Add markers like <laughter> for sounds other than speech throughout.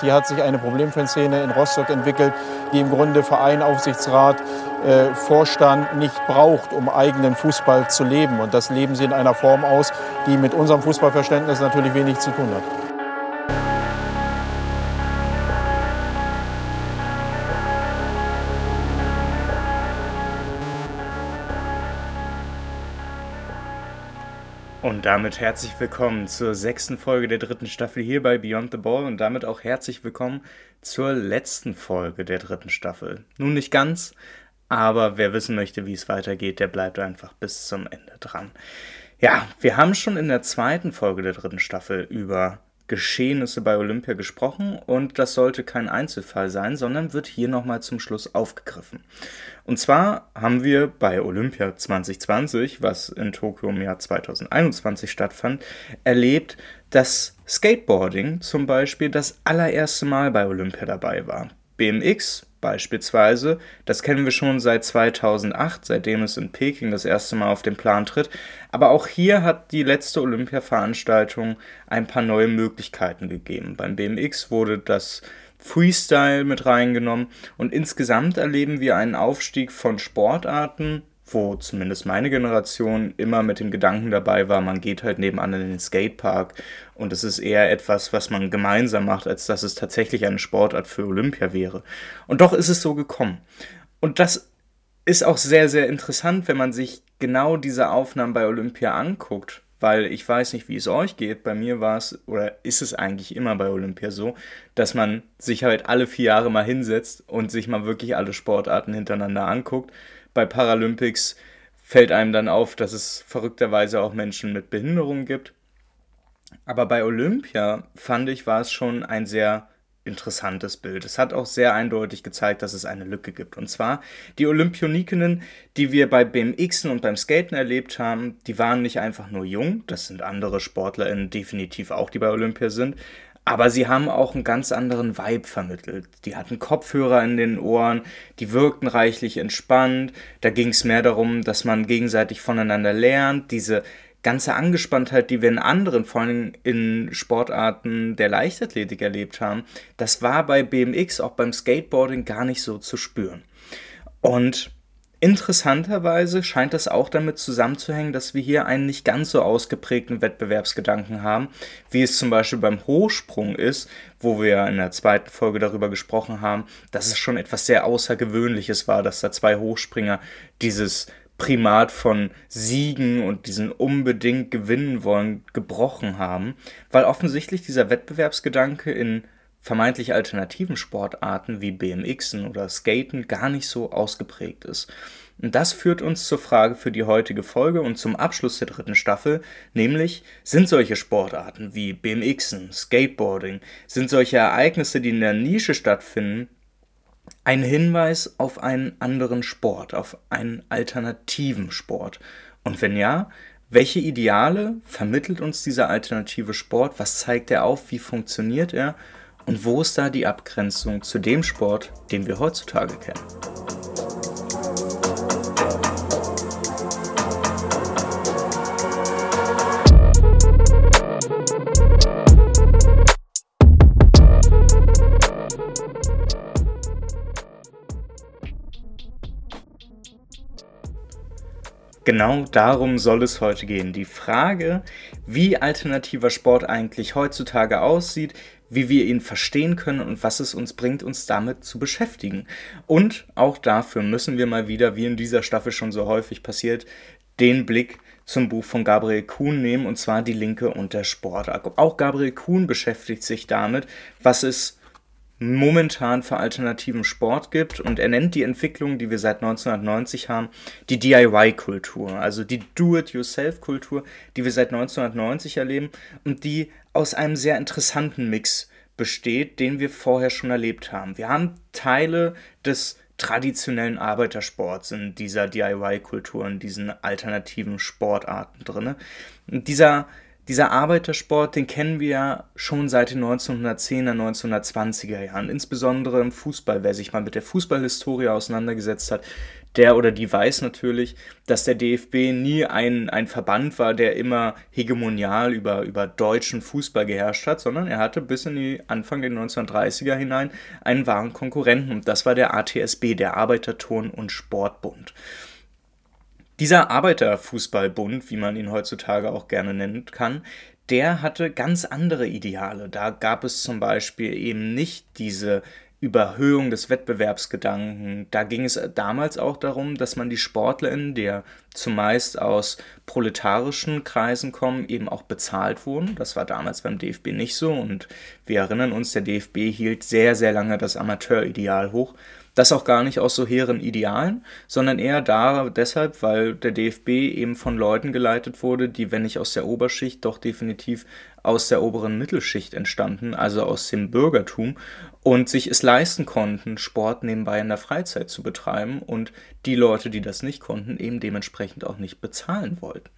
Hier hat sich eine Problemfanszene in Rostock entwickelt, die im Grunde Verein, Aufsichtsrat, äh, Vorstand nicht braucht, um eigenen Fußball zu leben. Und das leben sie in einer Form aus, die mit unserem Fußballverständnis natürlich wenig zu tun hat. Und damit herzlich willkommen zur sechsten Folge der dritten Staffel hier bei Beyond the Ball und damit auch herzlich willkommen zur letzten Folge der dritten Staffel. Nun nicht ganz, aber wer wissen möchte, wie es weitergeht, der bleibt einfach bis zum Ende dran. Ja, wir haben schon in der zweiten Folge der dritten Staffel über Geschehnisse bei Olympia gesprochen und das sollte kein Einzelfall sein, sondern wird hier nochmal zum Schluss aufgegriffen. Und zwar haben wir bei Olympia 2020, was in Tokio im Jahr 2021 stattfand, erlebt, dass Skateboarding zum Beispiel das allererste Mal bei Olympia dabei war. BMX beispielsweise, das kennen wir schon seit 2008, seitdem es in Peking das erste Mal auf den Plan tritt. Aber auch hier hat die letzte Olympia-Veranstaltung ein paar neue Möglichkeiten gegeben. Beim BMX wurde das Freestyle mit reingenommen und insgesamt erleben wir einen Aufstieg von Sportarten, wo zumindest meine Generation immer mit dem Gedanken dabei war, man geht halt nebenan in den Skatepark und es ist eher etwas, was man gemeinsam macht, als dass es tatsächlich eine Sportart für Olympia wäre. Und doch ist es so gekommen. Und das ist auch sehr, sehr interessant, wenn man sich genau diese Aufnahmen bei Olympia anguckt, weil ich weiß nicht, wie es euch geht. Bei mir war es oder ist es eigentlich immer bei Olympia so, dass man sich halt alle vier Jahre mal hinsetzt und sich mal wirklich alle Sportarten hintereinander anguckt bei Paralympics fällt einem dann auf, dass es verrückterweise auch Menschen mit Behinderungen gibt. Aber bei Olympia fand ich, war es schon ein sehr interessantes Bild. Es hat auch sehr eindeutig gezeigt, dass es eine Lücke gibt. Und zwar die Olympionikinnen, die wir bei BMXen und beim Skaten erlebt haben, die waren nicht einfach nur jung, das sind andere SportlerInnen definitiv auch, die bei Olympia sind, aber sie haben auch einen ganz anderen Vibe vermittelt. Die hatten Kopfhörer in den Ohren, die wirkten reichlich entspannt. Da ging es mehr darum, dass man gegenseitig voneinander lernt. Diese ganze Angespanntheit, die wir in anderen, vor allem in Sportarten der Leichtathletik erlebt haben, das war bei BMX, auch beim Skateboarding gar nicht so zu spüren. Und Interessanterweise scheint das auch damit zusammenzuhängen, dass wir hier einen nicht ganz so ausgeprägten Wettbewerbsgedanken haben, wie es zum Beispiel beim Hochsprung ist, wo wir in der zweiten Folge darüber gesprochen haben, dass es schon etwas sehr Außergewöhnliches war, dass da zwei Hochspringer dieses Primat von Siegen und diesen unbedingt gewinnen wollen gebrochen haben, weil offensichtlich dieser Wettbewerbsgedanke in vermeintlich alternativen Sportarten wie BMXen oder Skaten gar nicht so ausgeprägt ist. Und das führt uns zur Frage für die heutige Folge und zum Abschluss der dritten Staffel, nämlich sind solche Sportarten wie BMXen, Skateboarding, sind solche Ereignisse, die in der Nische stattfinden, ein Hinweis auf einen anderen Sport, auf einen alternativen Sport? Und wenn ja, welche Ideale vermittelt uns dieser alternative Sport? Was zeigt er auf? Wie funktioniert er? Und wo ist da die Abgrenzung zu dem Sport, den wir heutzutage kennen? Genau darum soll es heute gehen. Die Frage, wie alternativer Sport eigentlich heutzutage aussieht, wie wir ihn verstehen können und was es uns bringt, uns damit zu beschäftigen. Und auch dafür müssen wir mal wieder, wie in dieser Staffel schon so häufig passiert, den Blick zum Buch von Gabriel Kuhn nehmen, und zwar Die Linke und der Sport. Auch Gabriel Kuhn beschäftigt sich damit, was es momentan für alternativen Sport gibt und er nennt die Entwicklung, die wir seit 1990 haben, die DIY-Kultur, also die Do-it-yourself-Kultur, die wir seit 1990 erleben und die aus einem sehr interessanten Mix besteht, den wir vorher schon erlebt haben. Wir haben Teile des traditionellen Arbeitersports in dieser DIY-Kultur, in diesen alternativen Sportarten drin. dieser dieser Arbeitersport, den kennen wir ja schon seit den 1910er, 1920er Jahren, insbesondere im Fußball. Wer sich mal mit der Fußballhistorie auseinandergesetzt hat, der oder die weiß natürlich, dass der DFB nie ein, ein Verband war, der immer hegemonial über, über deutschen Fußball geherrscht hat, sondern er hatte bis in die Anfang der 1930er hinein einen wahren Konkurrenten und das war der ATSB, der Arbeiterturn- und Sportbund. Dieser Arbeiterfußballbund, wie man ihn heutzutage auch gerne nennen kann, der hatte ganz andere Ideale. Da gab es zum Beispiel eben nicht diese Überhöhung des Wettbewerbsgedanken. Da ging es damals auch darum, dass man die SportlerInnen, die ja zumeist aus proletarischen Kreisen kommen, eben auch bezahlt wurden. Das war damals beim DFB nicht so und wir erinnern uns, der DFB hielt sehr, sehr lange das Amateurideal hoch. Das auch gar nicht aus so hehren Idealen, sondern eher da deshalb, weil der DFB eben von Leuten geleitet wurde, die, wenn nicht aus der Oberschicht, doch definitiv aus der oberen Mittelschicht entstanden, also aus dem Bürgertum und sich es leisten konnten, Sport nebenbei in der Freizeit zu betreiben und die Leute, die das nicht konnten, eben dementsprechend auch nicht bezahlen wollten.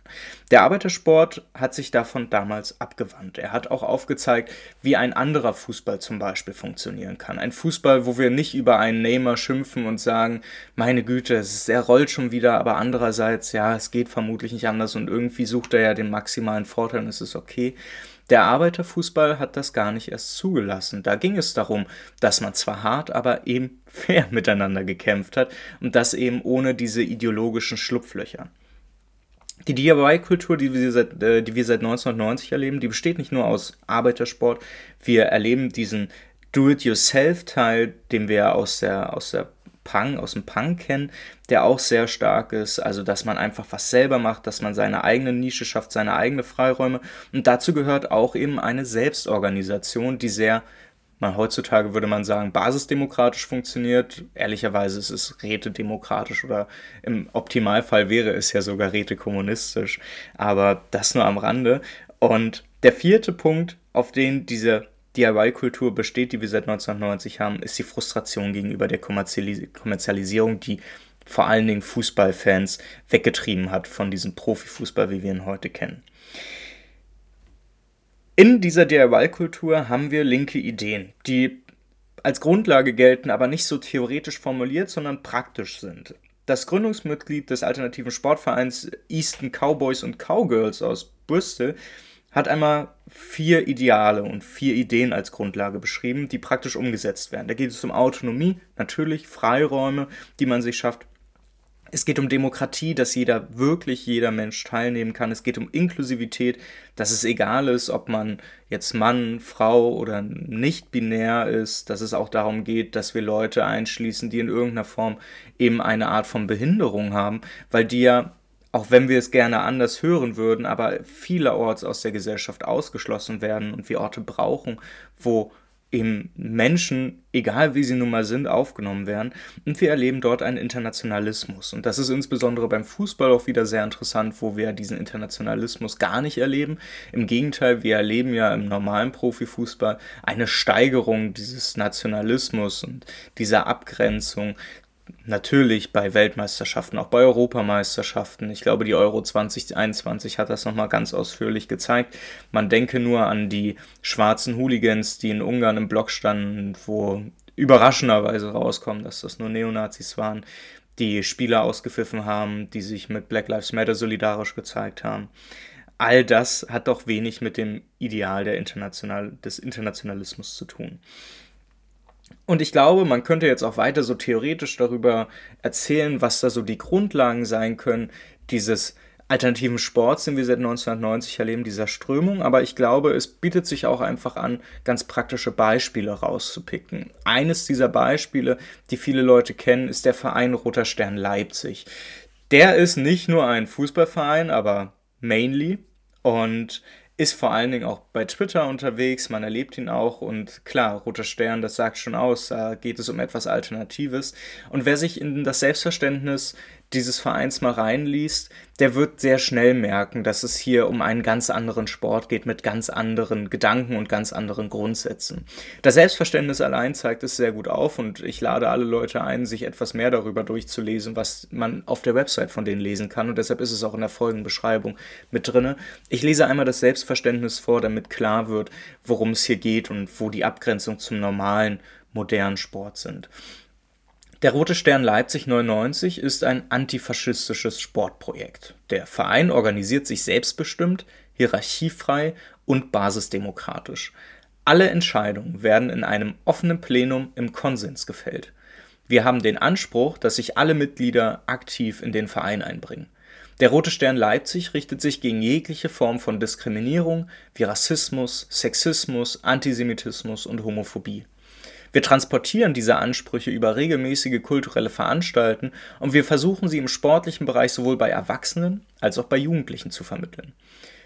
Der Arbeitersport hat sich davon damals abgewandt. Er hat auch aufgezeigt, wie ein anderer Fußball zum Beispiel funktionieren kann. Ein Fußball, wo wir nicht über einen Neymar schimpfen und sagen, meine Güte, er rollt schon wieder, aber andererseits, ja, es geht vermutlich nicht anders und irgendwie sucht er ja den maximalen Vorteil und es ist okay. Der Arbeiterfußball hat das gar nicht erst zugelassen. Da ging es darum, dass man zwar hart, aber eben <laughs> fair miteinander gekämpft hat und das eben ohne diese ideologischen Schlupflöcher. Die DIY-Kultur, die, wir seit, äh, die wir seit 1990 erleben, die besteht nicht nur aus Arbeitersport. Wir erleben diesen Do-it-yourself-Teil, den wir aus der, aus der Punk, aus dem Punk kennen, der auch sehr stark ist. Also, dass man einfach was selber macht, dass man seine eigene Nische schafft, seine eigenen Freiräume. Und dazu gehört auch eben eine Selbstorganisation, die sehr man heutzutage würde man sagen, basisdemokratisch funktioniert. Ehrlicherweise ist es rätedemokratisch oder im Optimalfall wäre es ja sogar rätekommunistisch. Aber das nur am Rande. Und der vierte Punkt, auf den diese DIY-Kultur besteht, die wir seit 1990 haben, ist die Frustration gegenüber der Kommerzialis Kommerzialisierung, die vor allen Dingen Fußballfans weggetrieben hat von diesem Profifußball, wie wir ihn heute kennen. In dieser DIY-Kultur haben wir linke Ideen, die als Grundlage gelten, aber nicht so theoretisch formuliert, sondern praktisch sind. Das Gründungsmitglied des alternativen Sportvereins Easton Cowboys und Cowgirls aus Bristol hat einmal vier Ideale und vier Ideen als Grundlage beschrieben, die praktisch umgesetzt werden. Da geht es um Autonomie, natürlich Freiräume, die man sich schafft. Es geht um Demokratie, dass jeder, wirklich jeder Mensch teilnehmen kann. Es geht um Inklusivität, dass es egal ist, ob man jetzt Mann, Frau oder nicht binär ist, dass es auch darum geht, dass wir Leute einschließen, die in irgendeiner Form eben eine Art von Behinderung haben, weil die ja auch wenn wir es gerne anders hören würden, aber vielerorts aus der Gesellschaft ausgeschlossen werden und wir Orte brauchen, wo eben Menschen, egal wie sie nun mal sind, aufgenommen werden. Und wir erleben dort einen Internationalismus. Und das ist insbesondere beim Fußball auch wieder sehr interessant, wo wir diesen Internationalismus gar nicht erleben. Im Gegenteil, wir erleben ja im normalen Profifußball eine Steigerung dieses Nationalismus und dieser Abgrenzung natürlich bei Weltmeisterschaften, auch bei Europameisterschaften. Ich glaube, die Euro 2021 hat das nochmal ganz ausführlich gezeigt. Man denke nur an die schwarzen Hooligans, die in Ungarn im Block standen, wo überraschenderweise rauskommt, dass das nur Neonazis waren, die Spieler ausgepfiffen haben, die sich mit Black Lives Matter solidarisch gezeigt haben. All das hat doch wenig mit dem Ideal der International des Internationalismus zu tun. Und ich glaube, man könnte jetzt auch weiter so theoretisch darüber erzählen, was da so die Grundlagen sein können, dieses alternativen Sports, den wir seit 1990 erleben, dieser Strömung. Aber ich glaube, es bietet sich auch einfach an, ganz praktische Beispiele rauszupicken. Eines dieser Beispiele, die viele Leute kennen, ist der Verein Roter Stern Leipzig. Der ist nicht nur ein Fußballverein, aber mainly. Und ist vor allen Dingen auch bei Twitter unterwegs, man erlebt ihn auch und klar, Roter Stern, das sagt schon aus, da geht es um etwas Alternatives. Und wer sich in das Selbstverständnis dieses Vereins mal reinliest, der wird sehr schnell merken, dass es hier um einen ganz anderen Sport geht mit ganz anderen Gedanken und ganz anderen Grundsätzen. Das Selbstverständnis allein zeigt es sehr gut auf und ich lade alle Leute ein, sich etwas mehr darüber durchzulesen, was man auf der Website von denen lesen kann und deshalb ist es auch in der folgenden Beschreibung mit drinne. Ich lese einmal das Selbstverständnis vor, damit klar wird, worum es hier geht und wo die Abgrenzung zum normalen modernen Sport sind. Der Rote Stern Leipzig 99 ist ein antifaschistisches Sportprojekt. Der Verein organisiert sich selbstbestimmt, hierarchiefrei und basisdemokratisch. Alle Entscheidungen werden in einem offenen Plenum im Konsens gefällt. Wir haben den Anspruch, dass sich alle Mitglieder aktiv in den Verein einbringen. Der Rote Stern Leipzig richtet sich gegen jegliche Form von Diskriminierung wie Rassismus, Sexismus, Antisemitismus und Homophobie. Wir transportieren diese Ansprüche über regelmäßige kulturelle Veranstalten und wir versuchen sie im sportlichen Bereich sowohl bei Erwachsenen als auch bei Jugendlichen zu vermitteln.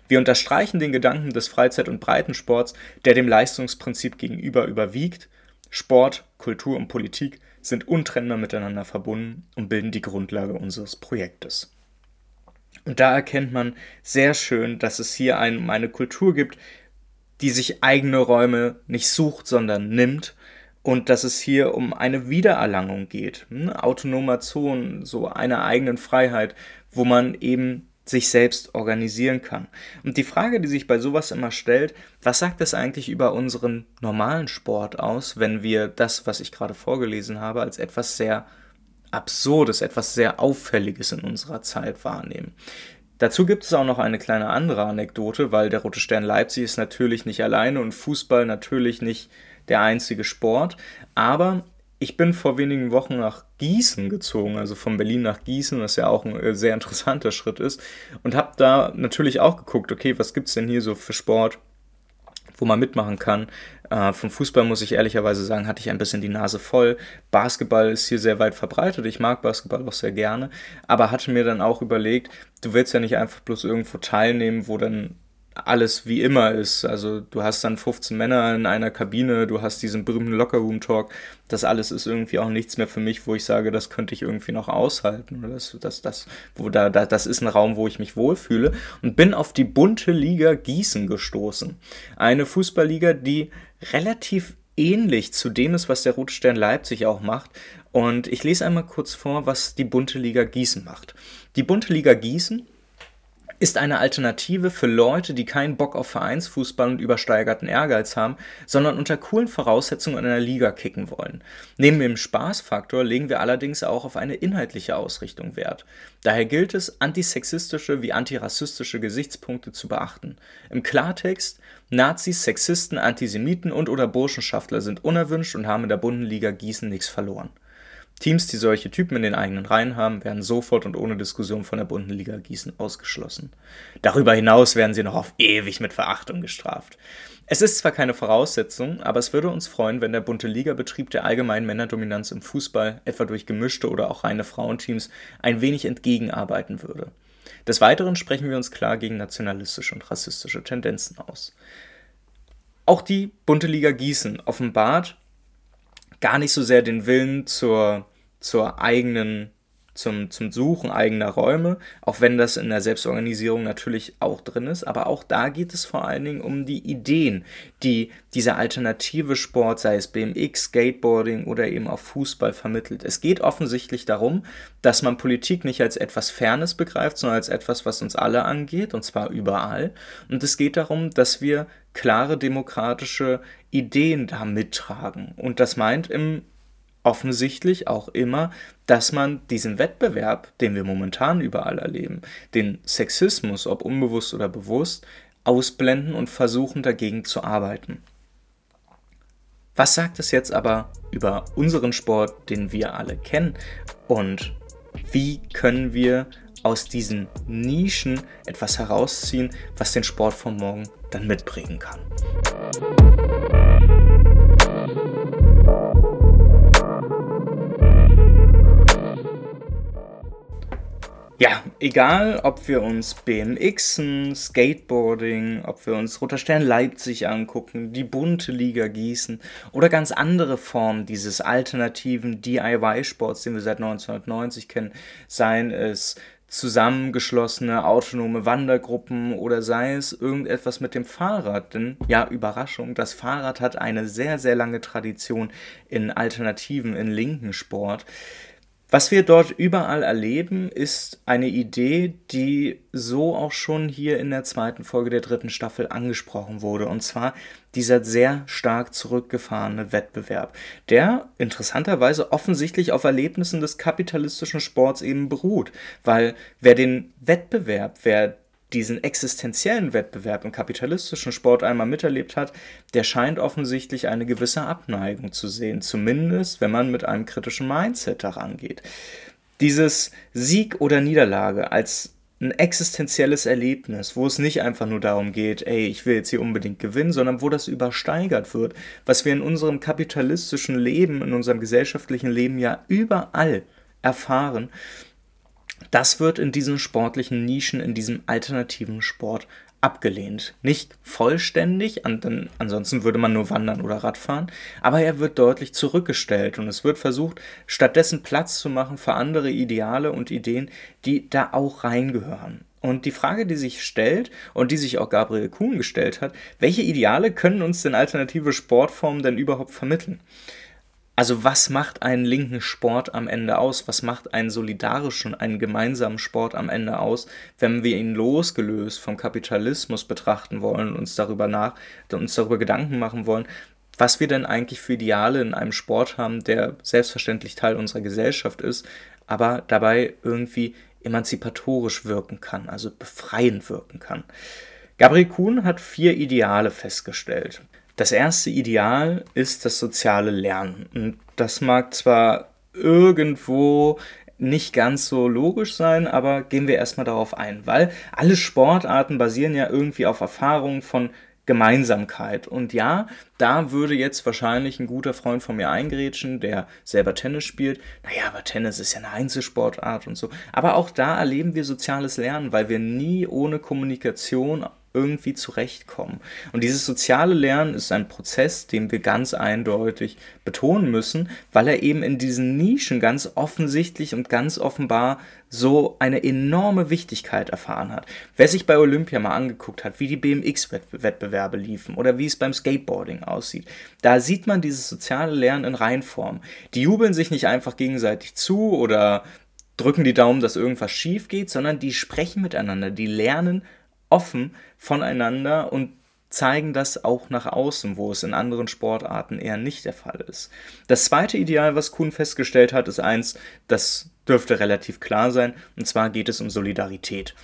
Wir unterstreichen den Gedanken des Freizeit- und Breitensports, der dem Leistungsprinzip gegenüber überwiegt. Sport, Kultur und Politik sind untrennbar miteinander verbunden und bilden die Grundlage unseres Projektes. Und da erkennt man sehr schön, dass es hier ein, eine Kultur gibt, die sich eigene Räume nicht sucht, sondern nimmt und dass es hier um eine Wiedererlangung geht. Hm? Autonomer Zonen, so einer eigenen Freiheit, wo man eben sich selbst organisieren kann. Und die Frage, die sich bei sowas immer stellt, was sagt das eigentlich über unseren normalen Sport aus, wenn wir das, was ich gerade vorgelesen habe, als etwas sehr Absurdes, etwas sehr Auffälliges in unserer Zeit wahrnehmen? Dazu gibt es auch noch eine kleine andere Anekdote, weil der Rote Stern Leipzig ist natürlich nicht alleine und Fußball natürlich nicht der einzige Sport. Aber ich bin vor wenigen Wochen nach Gießen gezogen, also von Berlin nach Gießen, was ja auch ein äh, sehr interessanter Schritt ist. Und habe da natürlich auch geguckt, okay, was gibt es denn hier so für Sport, wo man mitmachen kann. Äh, vom Fußball muss ich ehrlicherweise sagen, hatte ich ein bisschen die Nase voll. Basketball ist hier sehr weit verbreitet. Ich mag Basketball auch sehr gerne. Aber hatte mir dann auch überlegt, du willst ja nicht einfach bloß irgendwo teilnehmen, wo dann alles wie immer ist. Also du hast dann 15 Männer in einer Kabine, du hast diesen berühmten Lockerroom-Talk. Das alles ist irgendwie auch nichts mehr für mich, wo ich sage, das könnte ich irgendwie noch aushalten. Das, das, das, wo da, da, das ist ein Raum, wo ich mich wohlfühle. Und bin auf die bunte Liga Gießen gestoßen. Eine Fußballliga, die relativ ähnlich zu dem ist, was der Rote Stern Leipzig auch macht. Und ich lese einmal kurz vor, was die bunte Liga Gießen macht. Die bunte Liga Gießen ist eine Alternative für Leute, die keinen Bock auf Vereinsfußball und übersteigerten Ehrgeiz haben, sondern unter coolen Voraussetzungen in einer Liga kicken wollen. Neben dem Spaßfaktor legen wir allerdings auch auf eine inhaltliche Ausrichtung Wert. Daher gilt es, antisexistische wie antirassistische Gesichtspunkte zu beachten. Im Klartext, Nazis, Sexisten, Antisemiten und oder Burschenschaftler sind unerwünscht und haben in der Bundenliga Gießen nichts verloren. Teams, die solche Typen in den eigenen Reihen haben, werden sofort und ohne Diskussion von der bunten Liga Gießen ausgeschlossen. Darüber hinaus werden sie noch auf ewig mit Verachtung gestraft. Es ist zwar keine Voraussetzung, aber es würde uns freuen, wenn der bunte Ligabetrieb der allgemeinen Männerdominanz im Fußball, etwa durch gemischte oder auch reine Frauenteams, ein wenig entgegenarbeiten würde. Des Weiteren sprechen wir uns klar gegen nationalistische und rassistische Tendenzen aus. Auch die bunte Liga Gießen offenbart gar nicht so sehr den Willen zur zur eigenen, zum, zum Suchen eigener Räume, auch wenn das in der Selbstorganisierung natürlich auch drin ist. Aber auch da geht es vor allen Dingen um die Ideen, die dieser alternative Sport, sei es BMX, Skateboarding oder eben auch Fußball vermittelt. Es geht offensichtlich darum, dass man Politik nicht als etwas Fernes begreift, sondern als etwas, was uns alle angeht, und zwar überall. Und es geht darum, dass wir klare demokratische Ideen da mittragen. Und das meint im offensichtlich auch immer, dass man diesen Wettbewerb, den wir momentan überall erleben, den Sexismus, ob unbewusst oder bewusst, ausblenden und versuchen dagegen zu arbeiten. Was sagt es jetzt aber über unseren Sport, den wir alle kennen? Und wie können wir aus diesen Nischen etwas herausziehen, was den Sport von morgen dann mitbringen kann? Ja, egal, ob wir uns BMXen, Skateboarding, ob wir uns Roter Stern Leipzig angucken, die bunte Liga Gießen oder ganz andere Formen dieses alternativen DIY-Sports, den wir seit 1990 kennen, seien es zusammengeschlossene autonome Wandergruppen oder sei es irgendetwas mit dem Fahrrad. Denn ja, Überraschung, das Fahrrad hat eine sehr, sehr lange Tradition in Alternativen, in linken Sport. Was wir dort überall erleben, ist eine Idee, die so auch schon hier in der zweiten Folge der dritten Staffel angesprochen wurde. Und zwar dieser sehr stark zurückgefahrene Wettbewerb, der interessanterweise offensichtlich auf Erlebnissen des kapitalistischen Sports eben beruht. Weil wer den Wettbewerb, wer diesen existenziellen Wettbewerb im kapitalistischen Sport einmal miterlebt hat, der scheint offensichtlich eine gewisse Abneigung zu sehen, zumindest wenn man mit einem kritischen Mindset daran geht. Dieses Sieg oder Niederlage als ein existenzielles Erlebnis, wo es nicht einfach nur darum geht, ey, ich will jetzt hier unbedingt gewinnen, sondern wo das übersteigert wird, was wir in unserem kapitalistischen Leben, in unserem gesellschaftlichen Leben ja überall erfahren das wird in diesen sportlichen Nischen, in diesem alternativen Sport abgelehnt. Nicht vollständig, an, ansonsten würde man nur wandern oder Radfahren, aber er wird deutlich zurückgestellt und es wird versucht, stattdessen Platz zu machen für andere Ideale und Ideen, die da auch reingehören. Und die Frage, die sich stellt und die sich auch Gabriel Kuhn gestellt hat, welche Ideale können uns denn alternative Sportformen denn überhaupt vermitteln? Also was macht einen linken Sport am Ende aus? Was macht einen solidarischen, einen gemeinsamen Sport am Ende aus, wenn wir ihn losgelöst vom Kapitalismus betrachten wollen und uns darüber nach, uns darüber Gedanken machen wollen, was wir denn eigentlich für Ideale in einem Sport haben, der selbstverständlich Teil unserer Gesellschaft ist, aber dabei irgendwie emanzipatorisch wirken kann, also befreiend wirken kann. Gabriel Kuhn hat vier Ideale festgestellt. Das erste Ideal ist das soziale Lernen. Und das mag zwar irgendwo nicht ganz so logisch sein, aber gehen wir erstmal darauf ein, weil alle Sportarten basieren ja irgendwie auf Erfahrungen von Gemeinsamkeit. Und ja, da würde jetzt wahrscheinlich ein guter Freund von mir eingrätschen, der selber Tennis spielt. Naja, aber Tennis ist ja eine Einzelsportart und so. Aber auch da erleben wir soziales Lernen, weil wir nie ohne Kommunikation irgendwie zurechtkommen. Und dieses soziale Lernen ist ein Prozess, den wir ganz eindeutig betonen müssen, weil er eben in diesen Nischen ganz offensichtlich und ganz offenbar so eine enorme Wichtigkeit erfahren hat. Wer sich bei Olympia mal angeguckt hat, wie die BMX-Wettbewerbe liefen oder wie es beim Skateboarding aussieht, da sieht man dieses soziale Lernen in Reinform. Die jubeln sich nicht einfach gegenseitig zu oder drücken die Daumen, dass irgendwas schief geht, sondern die sprechen miteinander, die lernen offen voneinander und zeigen das auch nach außen, wo es in anderen Sportarten eher nicht der Fall ist. Das zweite Ideal, was Kuhn festgestellt hat, ist eins, das dürfte relativ klar sein, und zwar geht es um Solidarität.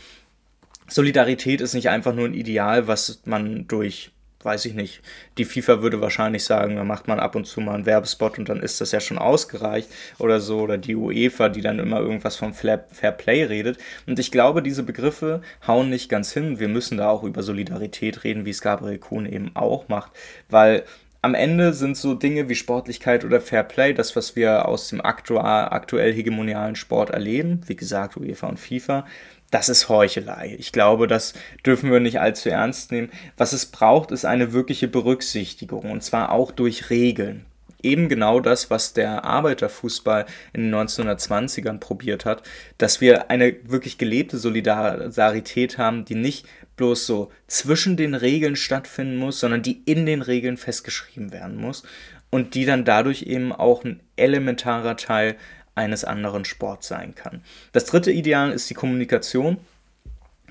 Solidarität ist nicht einfach nur ein Ideal, was man durch weiß ich nicht. Die FIFA würde wahrscheinlich sagen, da macht man ab und zu mal einen Werbespot und dann ist das ja schon ausgereicht oder so. Oder die UEFA, die dann immer irgendwas vom Fair Play redet. Und ich glaube, diese Begriffe hauen nicht ganz hin. Wir müssen da auch über Solidarität reden, wie es Gabriel Kuhn eben auch macht. Weil am Ende sind so Dinge wie Sportlichkeit oder Fair Play, das, was wir aus dem aktuell hegemonialen Sport erleben, wie gesagt, UEFA und FIFA, das ist Heuchelei. Ich glaube, das dürfen wir nicht allzu ernst nehmen. Was es braucht, ist eine wirkliche Berücksichtigung und zwar auch durch Regeln. Eben genau das, was der Arbeiterfußball in den 1920ern probiert hat, dass wir eine wirklich gelebte Solidarität haben, die nicht bloß so zwischen den Regeln stattfinden muss, sondern die in den Regeln festgeschrieben werden muss und die dann dadurch eben auch ein elementarer Teil eines anderen Sports sein kann. Das dritte Ideal ist die Kommunikation.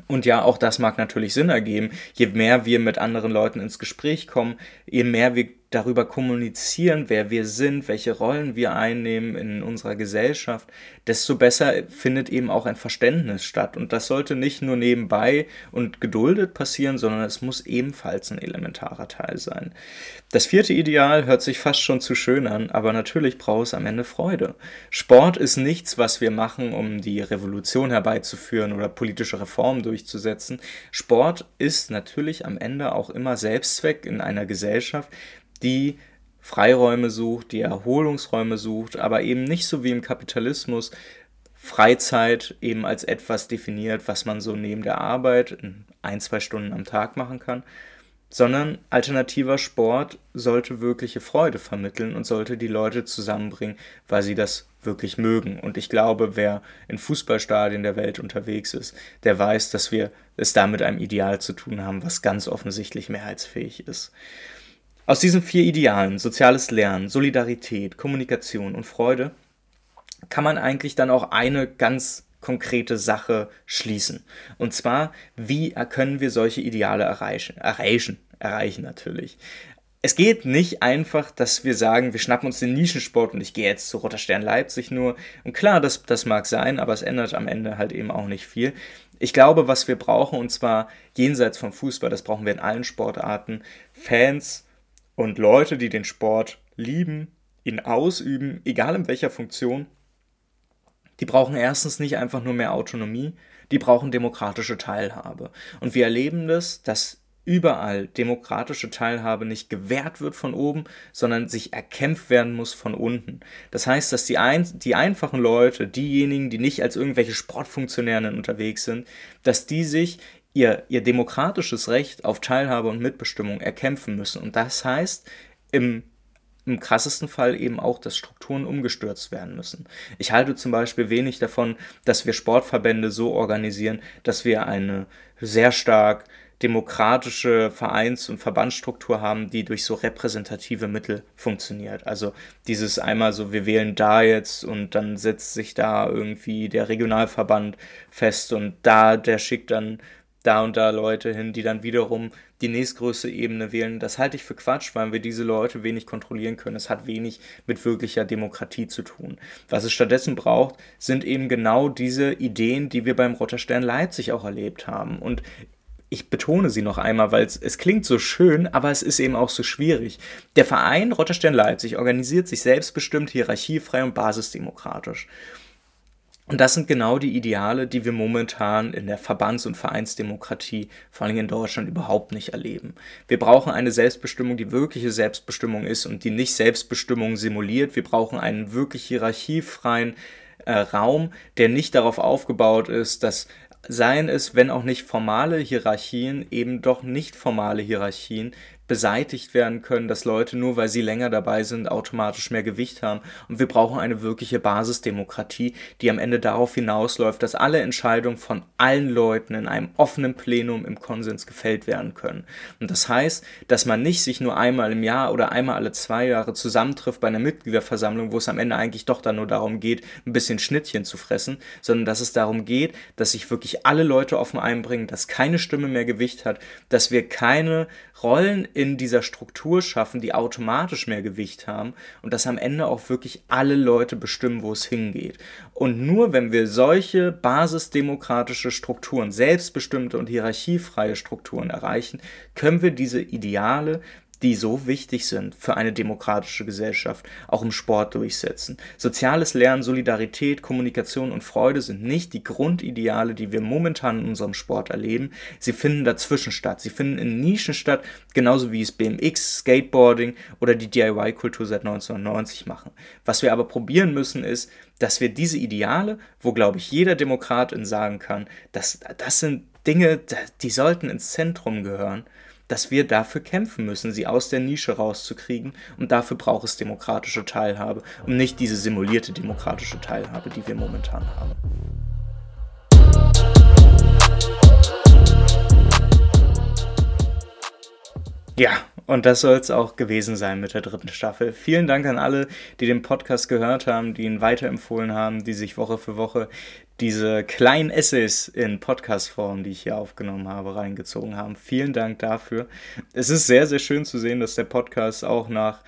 Und ja, auch das mag natürlich Sinn ergeben. Je mehr wir mit anderen Leuten ins Gespräch kommen, je mehr wir darüber kommunizieren, wer wir sind, welche Rollen wir einnehmen in unserer Gesellschaft, desto besser findet eben auch ein Verständnis statt. Und das sollte nicht nur nebenbei und geduldet passieren, sondern es muss ebenfalls ein elementarer Teil sein. Das vierte Ideal hört sich fast schon zu schön an, aber natürlich braucht es am Ende Freude. Sport ist nichts, was wir machen, um die Revolution herbeizuführen oder politische Reformen durchzusetzen. Sport ist natürlich am Ende auch immer Selbstzweck in einer Gesellschaft, die Freiräume sucht, die Erholungsräume sucht, aber eben nicht so wie im Kapitalismus Freizeit eben als etwas definiert, was man so neben der Arbeit in ein, zwei Stunden am Tag machen kann, sondern alternativer Sport sollte wirkliche Freude vermitteln und sollte die Leute zusammenbringen, weil sie das wirklich mögen. Und ich glaube, wer in Fußballstadien der Welt unterwegs ist, der weiß, dass wir es da mit einem Ideal zu tun haben, was ganz offensichtlich mehrheitsfähig ist. Aus diesen vier Idealen, soziales Lernen, Solidarität, Kommunikation und Freude, kann man eigentlich dann auch eine ganz konkrete Sache schließen. Und zwar, wie können wir solche Ideale erreichen? Erreichen, erreichen natürlich. Es geht nicht einfach, dass wir sagen, wir schnappen uns den Nischensport und ich gehe jetzt zu Roter Stern Leipzig nur. Und klar, das, das mag sein, aber es ändert am Ende halt eben auch nicht viel. Ich glaube, was wir brauchen, und zwar jenseits vom Fußball, das brauchen wir in allen Sportarten, Fans und Leute, die den Sport lieben, ihn ausüben, egal in welcher Funktion, die brauchen erstens nicht einfach nur mehr Autonomie, die brauchen demokratische Teilhabe. Und wir erleben das, dass überall demokratische Teilhabe nicht gewährt wird von oben, sondern sich erkämpft werden muss von unten. Das heißt, dass die, ein, die einfachen Leute, diejenigen, die nicht als irgendwelche Sportfunktionäre unterwegs sind, dass die sich ihr, ihr demokratisches Recht auf Teilhabe und Mitbestimmung erkämpfen müssen. Und das heißt, im im krassesten Fall eben auch, dass Strukturen umgestürzt werden müssen. Ich halte zum Beispiel wenig davon, dass wir Sportverbände so organisieren, dass wir eine sehr stark demokratische Vereins- und Verbandsstruktur haben, die durch so repräsentative Mittel funktioniert. Also dieses einmal so, wir wählen da jetzt und dann setzt sich da irgendwie der Regionalverband fest und da, der schickt dann da und da Leute hin, die dann wiederum die nächstgrößte Ebene wählen. Das halte ich für Quatsch, weil wir diese Leute wenig kontrollieren können. Es hat wenig mit wirklicher Demokratie zu tun. Was es stattdessen braucht, sind eben genau diese Ideen, die wir beim Rotterstern Leipzig auch erlebt haben. Und ich betone sie noch einmal, weil es, es klingt so schön, aber es ist eben auch so schwierig. Der Verein Rotterstern Leipzig organisiert sich selbstbestimmt, hierarchiefrei und basisdemokratisch. Und das sind genau die Ideale, die wir momentan in der Verbands- und Vereinsdemokratie, vor allem in Deutschland, überhaupt nicht erleben. Wir brauchen eine Selbstbestimmung, die wirkliche Selbstbestimmung ist und die nicht Selbstbestimmung simuliert. Wir brauchen einen wirklich hierarchiefreien äh, Raum, der nicht darauf aufgebaut ist, dass seien es, wenn auch nicht formale Hierarchien, eben doch nicht formale Hierarchien beseitigt werden können, dass Leute nur weil sie länger dabei sind automatisch mehr Gewicht haben und wir brauchen eine wirkliche Basisdemokratie, die am Ende darauf hinausläuft, dass alle Entscheidungen von allen Leuten in einem offenen Plenum im Konsens gefällt werden können. Und das heißt, dass man nicht sich nur einmal im Jahr oder einmal alle zwei Jahre zusammentrifft bei einer Mitgliederversammlung, wo es am Ende eigentlich doch dann nur darum geht, ein bisschen Schnittchen zu fressen, sondern dass es darum geht, dass sich wirklich alle Leute offen einbringen, dass keine Stimme mehr Gewicht hat, dass wir keine Rollen in dieser Struktur schaffen, die automatisch mehr Gewicht haben und dass am Ende auch wirklich alle Leute bestimmen, wo es hingeht. Und nur wenn wir solche basisdemokratische Strukturen, selbstbestimmte und hierarchiefreie Strukturen erreichen, können wir diese Ideale, die so wichtig sind für eine demokratische Gesellschaft, auch im Sport durchsetzen. Soziales Lernen, Solidarität, Kommunikation und Freude sind nicht die Grundideale, die wir momentan in unserem Sport erleben. Sie finden dazwischen statt. Sie finden in Nischen statt, genauso wie es BMX, Skateboarding oder die DIY-Kultur seit 1990 machen. Was wir aber probieren müssen, ist, dass wir diese Ideale, wo glaube ich jeder Demokratin sagen kann, dass das sind Dinge, die sollten ins Zentrum gehören dass wir dafür kämpfen müssen, sie aus der Nische rauszukriegen. Und dafür braucht es demokratische Teilhabe und nicht diese simulierte demokratische Teilhabe, die wir momentan haben. Ja, und das soll es auch gewesen sein mit der dritten Staffel. Vielen Dank an alle, die den Podcast gehört haben, die ihn weiterempfohlen haben, die sich Woche für Woche diese kleinen Essays in Podcast-Form, die ich hier aufgenommen habe, reingezogen haben. Vielen Dank dafür. Es ist sehr, sehr schön zu sehen, dass der Podcast auch nach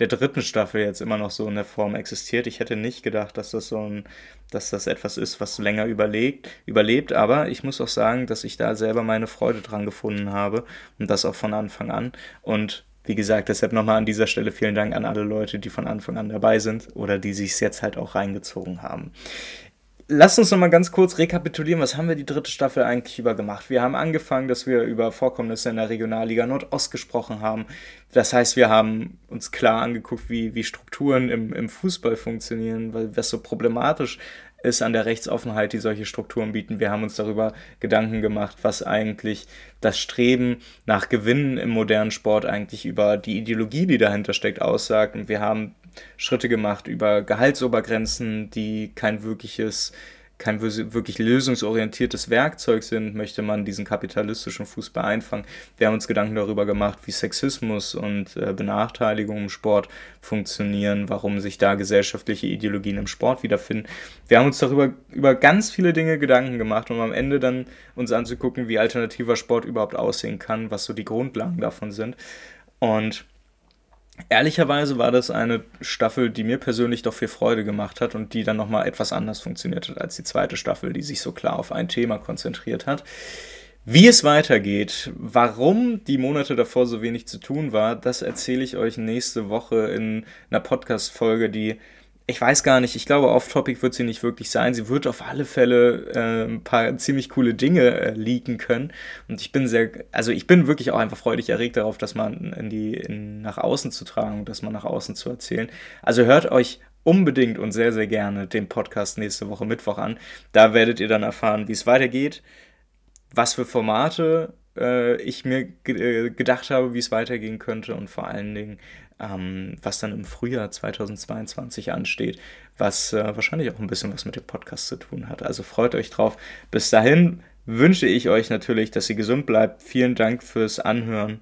der dritten Staffel jetzt immer noch so in der Form existiert. Ich hätte nicht gedacht, dass das so ein, dass das etwas ist, was länger überlegt, überlebt, aber ich muss auch sagen, dass ich da selber meine Freude dran gefunden habe und das auch von Anfang an. Und wie gesagt, deshalb nochmal an dieser Stelle vielen Dank an alle Leute, die von Anfang an dabei sind oder die sich jetzt halt auch reingezogen haben. Lass uns noch mal ganz kurz rekapitulieren, was haben wir die dritte Staffel eigentlich über gemacht? Wir haben angefangen, dass wir über Vorkommnisse in der Regionalliga Nordost gesprochen haben. Das heißt, wir haben uns klar angeguckt, wie, wie Strukturen im, im Fußball funktionieren, weil was so problematisch ist an der Rechtsoffenheit, die solche Strukturen bieten. Wir haben uns darüber Gedanken gemacht, was eigentlich das Streben nach Gewinnen im modernen Sport eigentlich über die Ideologie, die dahinter steckt, aussagt. Und wir haben Schritte gemacht über Gehaltsobergrenzen, die kein wirkliches kein wirklich lösungsorientiertes Werkzeug sind, möchte man diesen kapitalistischen Fußball einfangen. Wir haben uns Gedanken darüber gemacht, wie Sexismus und äh, Benachteiligung im Sport funktionieren, warum sich da gesellschaftliche Ideologien im Sport wiederfinden. Wir haben uns darüber über ganz viele Dinge Gedanken gemacht, um am Ende dann uns anzugucken, wie alternativer Sport überhaupt aussehen kann, was so die Grundlagen davon sind. Und Ehrlicherweise war das eine Staffel, die mir persönlich doch viel Freude gemacht hat und die dann nochmal etwas anders funktioniert hat als die zweite Staffel, die sich so klar auf ein Thema konzentriert hat. Wie es weitergeht, warum die Monate davor so wenig zu tun war, das erzähle ich euch nächste Woche in einer Podcast-Folge, die ich weiß gar nicht, ich glaube, off-topic wird sie nicht wirklich sein. Sie wird auf alle Fälle äh, ein paar ziemlich coole Dinge äh, leaken können. Und ich bin sehr, also ich bin wirklich auch einfach freudig erregt darauf, dass man in die, in, nach außen zu tragen, dass man nach außen zu erzählen. Also hört euch unbedingt und sehr, sehr gerne den Podcast nächste Woche Mittwoch an. Da werdet ihr dann erfahren, wie es weitergeht, was für Formate äh, ich mir äh, gedacht habe, wie es weitergehen könnte und vor allen Dingen, ähm, was dann im Frühjahr 2022 ansteht, was äh, wahrscheinlich auch ein bisschen was mit dem Podcast zu tun hat. Also freut euch drauf. Bis dahin wünsche ich euch natürlich, dass ihr gesund bleibt. Vielen Dank fürs Anhören.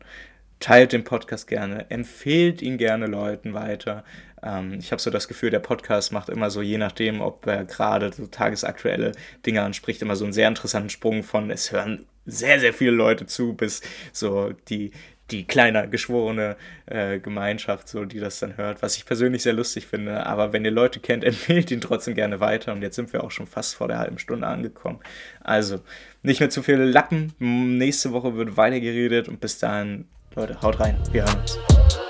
Teilt den Podcast gerne, empfehlt ihn gerne Leuten weiter. Ähm, ich habe so das Gefühl, der Podcast macht immer so, je nachdem, ob er gerade so tagesaktuelle Dinge anspricht, immer so einen sehr interessanten Sprung von, es hören sehr, sehr viele Leute zu, bis so die, die kleine geschworene äh, Gemeinschaft, so die das dann hört, was ich persönlich sehr lustig finde. Aber wenn ihr Leute kennt, <laughs> empfehlt ihn trotzdem gerne weiter. Und jetzt sind wir auch schon fast vor der halben Stunde angekommen. Also nicht mehr zu viele Lappen. Nächste Woche wird weiter geredet und bis dahin, Leute, haut rein. Wir hören uns.